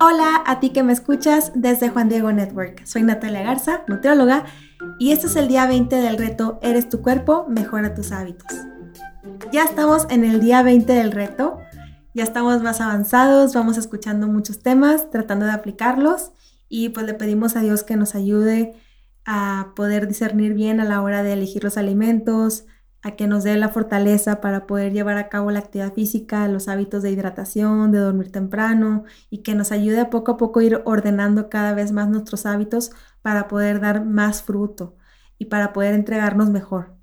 Hola a ti que me escuchas desde Juan Diego Network. Soy Natalia Garza, nutrióloga, y este es el día 20 del reto Eres tu cuerpo, mejora tus hábitos. Ya estamos en el día 20 del reto, ya estamos más avanzados, vamos escuchando muchos temas, tratando de aplicarlos y pues le pedimos a Dios que nos ayude a poder discernir bien a la hora de elegir los alimentos, a que nos dé la fortaleza para poder llevar a cabo la actividad física, los hábitos de hidratación, de dormir temprano y que nos ayude a poco a poco ir ordenando cada vez más nuestros hábitos para poder dar más fruto y para poder entregarnos mejor.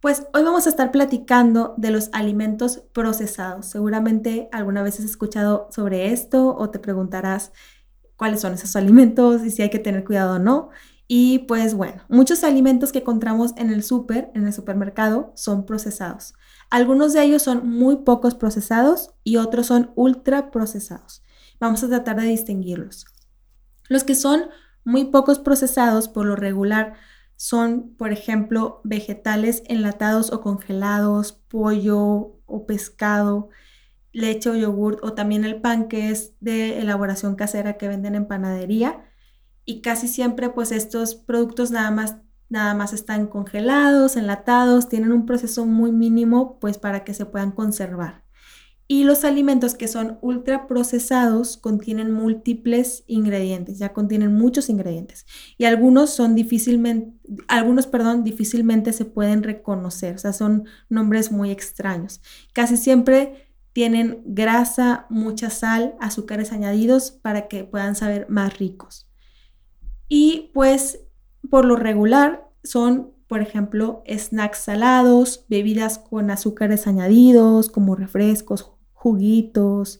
Pues hoy vamos a estar platicando de los alimentos procesados. Seguramente alguna vez has escuchado sobre esto o te preguntarás cuáles son esos alimentos y si hay que tener cuidado o no. Y pues bueno, muchos alimentos que encontramos en el en el supermercado, son procesados. Algunos de ellos son muy pocos procesados y otros son ultra procesados. Vamos a tratar de distinguirlos. Los que son muy pocos procesados, por lo regular, son, por ejemplo, vegetales enlatados o congelados, pollo o pescado, leche o yogur, o también el pan que es de elaboración casera que venden en panadería y casi siempre pues estos productos nada más nada más están congelados, enlatados, tienen un proceso muy mínimo pues para que se puedan conservar. Y los alimentos que son ultra procesados contienen múltiples ingredientes, ya contienen muchos ingredientes y algunos son difícilmente algunos, perdón, difícilmente se pueden reconocer, o sea, son nombres muy extraños. Casi siempre tienen grasa, mucha sal, azúcares añadidos para que puedan saber más ricos. Y pues por lo regular son, por ejemplo, snacks salados, bebidas con azúcares añadidos, como refrescos, juguitos,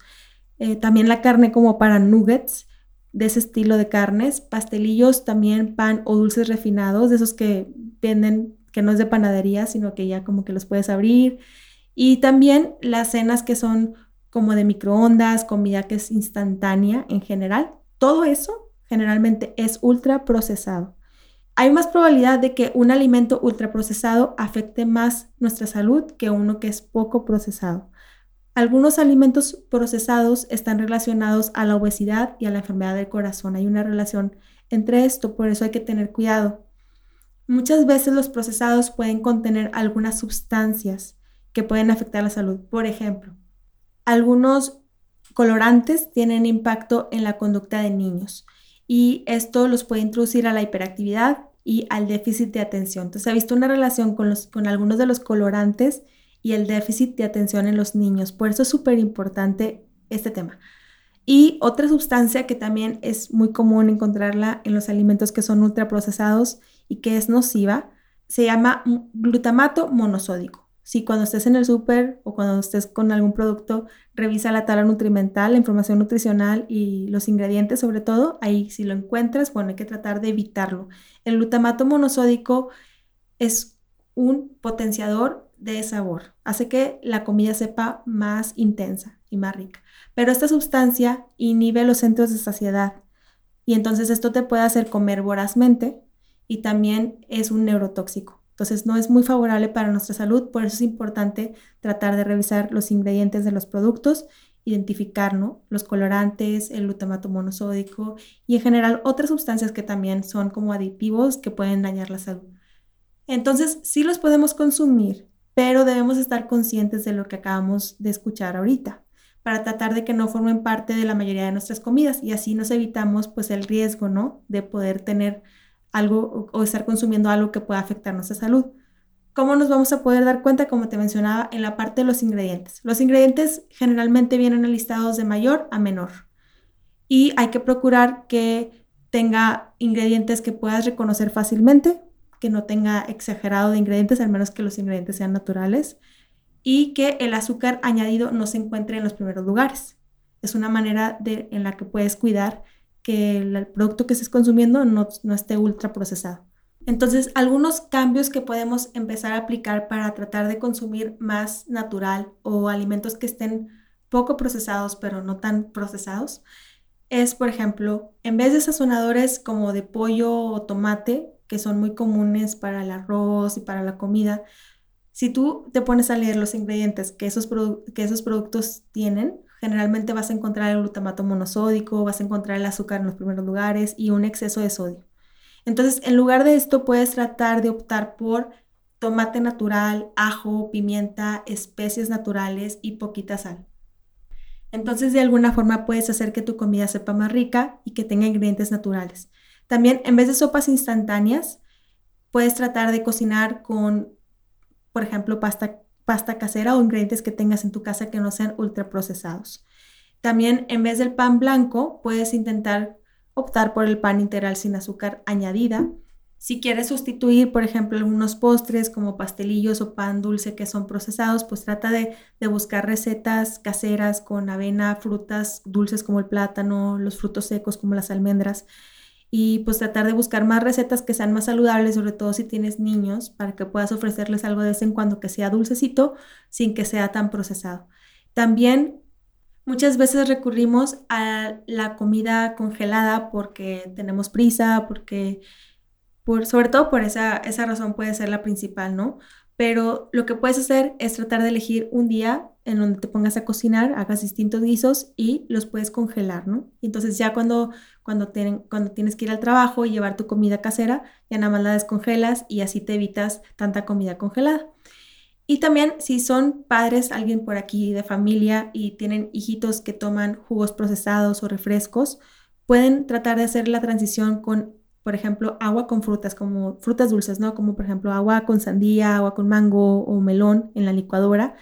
eh, también la carne como para nuggets de ese estilo de carnes, pastelillos, también pan o dulces refinados, de esos que venden, que no es de panadería, sino que ya como que los puedes abrir. Y también las cenas que son como de microondas, comida que es instantánea en general. Todo eso generalmente es ultra procesado. Hay más probabilidad de que un alimento ultraprocesado afecte más nuestra salud que uno que es poco procesado. Algunos alimentos procesados están relacionados a la obesidad y a la enfermedad del corazón. Hay una relación entre esto, por eso hay que tener cuidado. Muchas veces los procesados pueden contener algunas sustancias que pueden afectar la salud. Por ejemplo, algunos colorantes tienen impacto en la conducta de niños y esto los puede introducir a la hiperactividad y al déficit de atención. Entonces, se ha visto una relación con, los, con algunos de los colorantes y el déficit de atención en los niños. Por eso es súper importante este tema. Y otra sustancia que también es muy común encontrarla en los alimentos que son ultraprocesados y que es nociva, se llama glutamato monosódico. Si cuando estés en el súper o cuando estés con algún producto, revisa la tabla nutrimental, la información nutricional y los ingredientes sobre todo, ahí si lo encuentras, bueno, hay que tratar de evitarlo. El glutamato monosódico es un potenciador de sabor, hace que la comida sepa más intensa y más rica. Pero esta sustancia inhibe los centros de saciedad y entonces esto te puede hacer comer vorazmente y también es un neurotóxico. Entonces no es muy favorable para nuestra salud, por eso es importante tratar de revisar los ingredientes de los productos, identificar los colorantes, el glutamato monosódico y en general otras sustancias que también son como aditivos que pueden dañar la salud. Entonces sí los podemos consumir, pero debemos estar conscientes de lo que acabamos de escuchar ahorita para tratar de que no formen parte de la mayoría de nuestras comidas y así nos evitamos pues el riesgo, ¿no? De poder tener algo o estar consumiendo algo que pueda afectar nuestra salud. ¿Cómo nos vamos a poder dar cuenta? Como te mencionaba, en la parte de los ingredientes. Los ingredientes generalmente vienen listados de mayor a menor y hay que procurar que tenga ingredientes que puedas reconocer fácilmente, que no tenga exagerado de ingredientes, al menos que los ingredientes sean naturales, y que el azúcar añadido no se encuentre en los primeros lugares. Es una manera de, en la que puedes cuidar que el producto que estés consumiendo no, no esté ultra procesado. Entonces, algunos cambios que podemos empezar a aplicar para tratar de consumir más natural o alimentos que estén poco procesados, pero no tan procesados, es, por ejemplo, en vez de sazonadores como de pollo o tomate, que son muy comunes para el arroz y para la comida, si tú te pones a leer los ingredientes que esos, que esos productos tienen, generalmente vas a encontrar el glutamato monosódico, vas a encontrar el azúcar en los primeros lugares y un exceso de sodio. Entonces, en lugar de esto, puedes tratar de optar por tomate natural, ajo, pimienta, especies naturales y poquita sal. Entonces, de alguna forma puedes hacer que tu comida sepa más rica y que tenga ingredientes naturales. También, en vez de sopas instantáneas, puedes tratar de cocinar con, por ejemplo, pasta, pasta casera o ingredientes que tengas en tu casa que no sean ultraprocesados. También, en vez del pan blanco, puedes intentar optar por el pan integral sin azúcar añadida. Si quieres sustituir, por ejemplo, algunos postres como pastelillos o pan dulce que son procesados, pues trata de, buscar recetas caseras con avena, frutas dulces como el plátano, los frutos secos como las almendras y pues tratar de buscar más recetas que sean más saludables, sobre todo si tienes niños, para que puedas ofrecerles algo de vez en cuando que sea dulcecito sin que sea tan procesado. También Muchas veces recurrimos a la comida congelada porque tenemos prisa, porque, por, sobre todo por esa, esa razón puede ser la principal, ¿no? Pero lo que puedes hacer es tratar de elegir un día en donde te pongas a cocinar, hagas distintos guisos y los puedes congelar, ¿no? Y entonces ya cuando, cuando, cuando tienes que ir al trabajo y llevar tu comida casera, ya nada más la descongelas y así te evitas tanta comida congelada. Y también si son padres, alguien por aquí de familia y tienen hijitos que toman jugos procesados o refrescos, pueden tratar de hacer la transición con, por ejemplo, agua con frutas, como frutas dulces, ¿no? Como por ejemplo agua con sandía, agua con mango o melón en la licuadora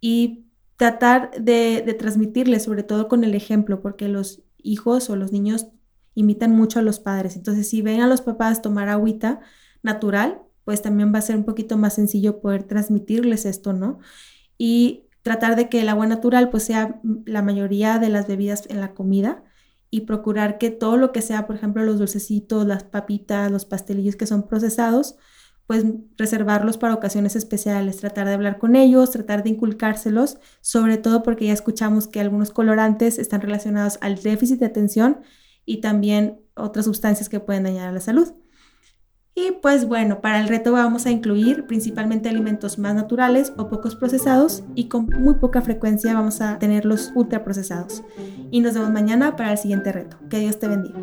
y tratar de, transmitirles, sobre todo con el ejemplo, porque los hijos o los niños imitan mucho a los padres. Entonces, si ven a los papás tomar agüita natural, pues también va a ser un poquito más sencillo poder transmitirles esto, ¿no? Y tratar de que el agua natural pues sea la mayoría de las bebidas en la comida y procurar que todo lo que sea, por ejemplo, los dulcecitos, las papitas, los pastelillos que son procesados, pues reservarlos para ocasiones especiales, tratar de hablar con ellos, tratar de inculcárselos, sobre todo porque ya escuchamos que algunos colorantes están relacionados al déficit de atención y también otras sustancias que pueden dañar a la salud. Y pues bueno, para el reto vamos a incluir principalmente alimentos más naturales o pocos procesados y con muy poca frecuencia vamos a tener los ultraprocesados. Y nos vemos mañana para el siguiente reto. Que Dios te bendiga.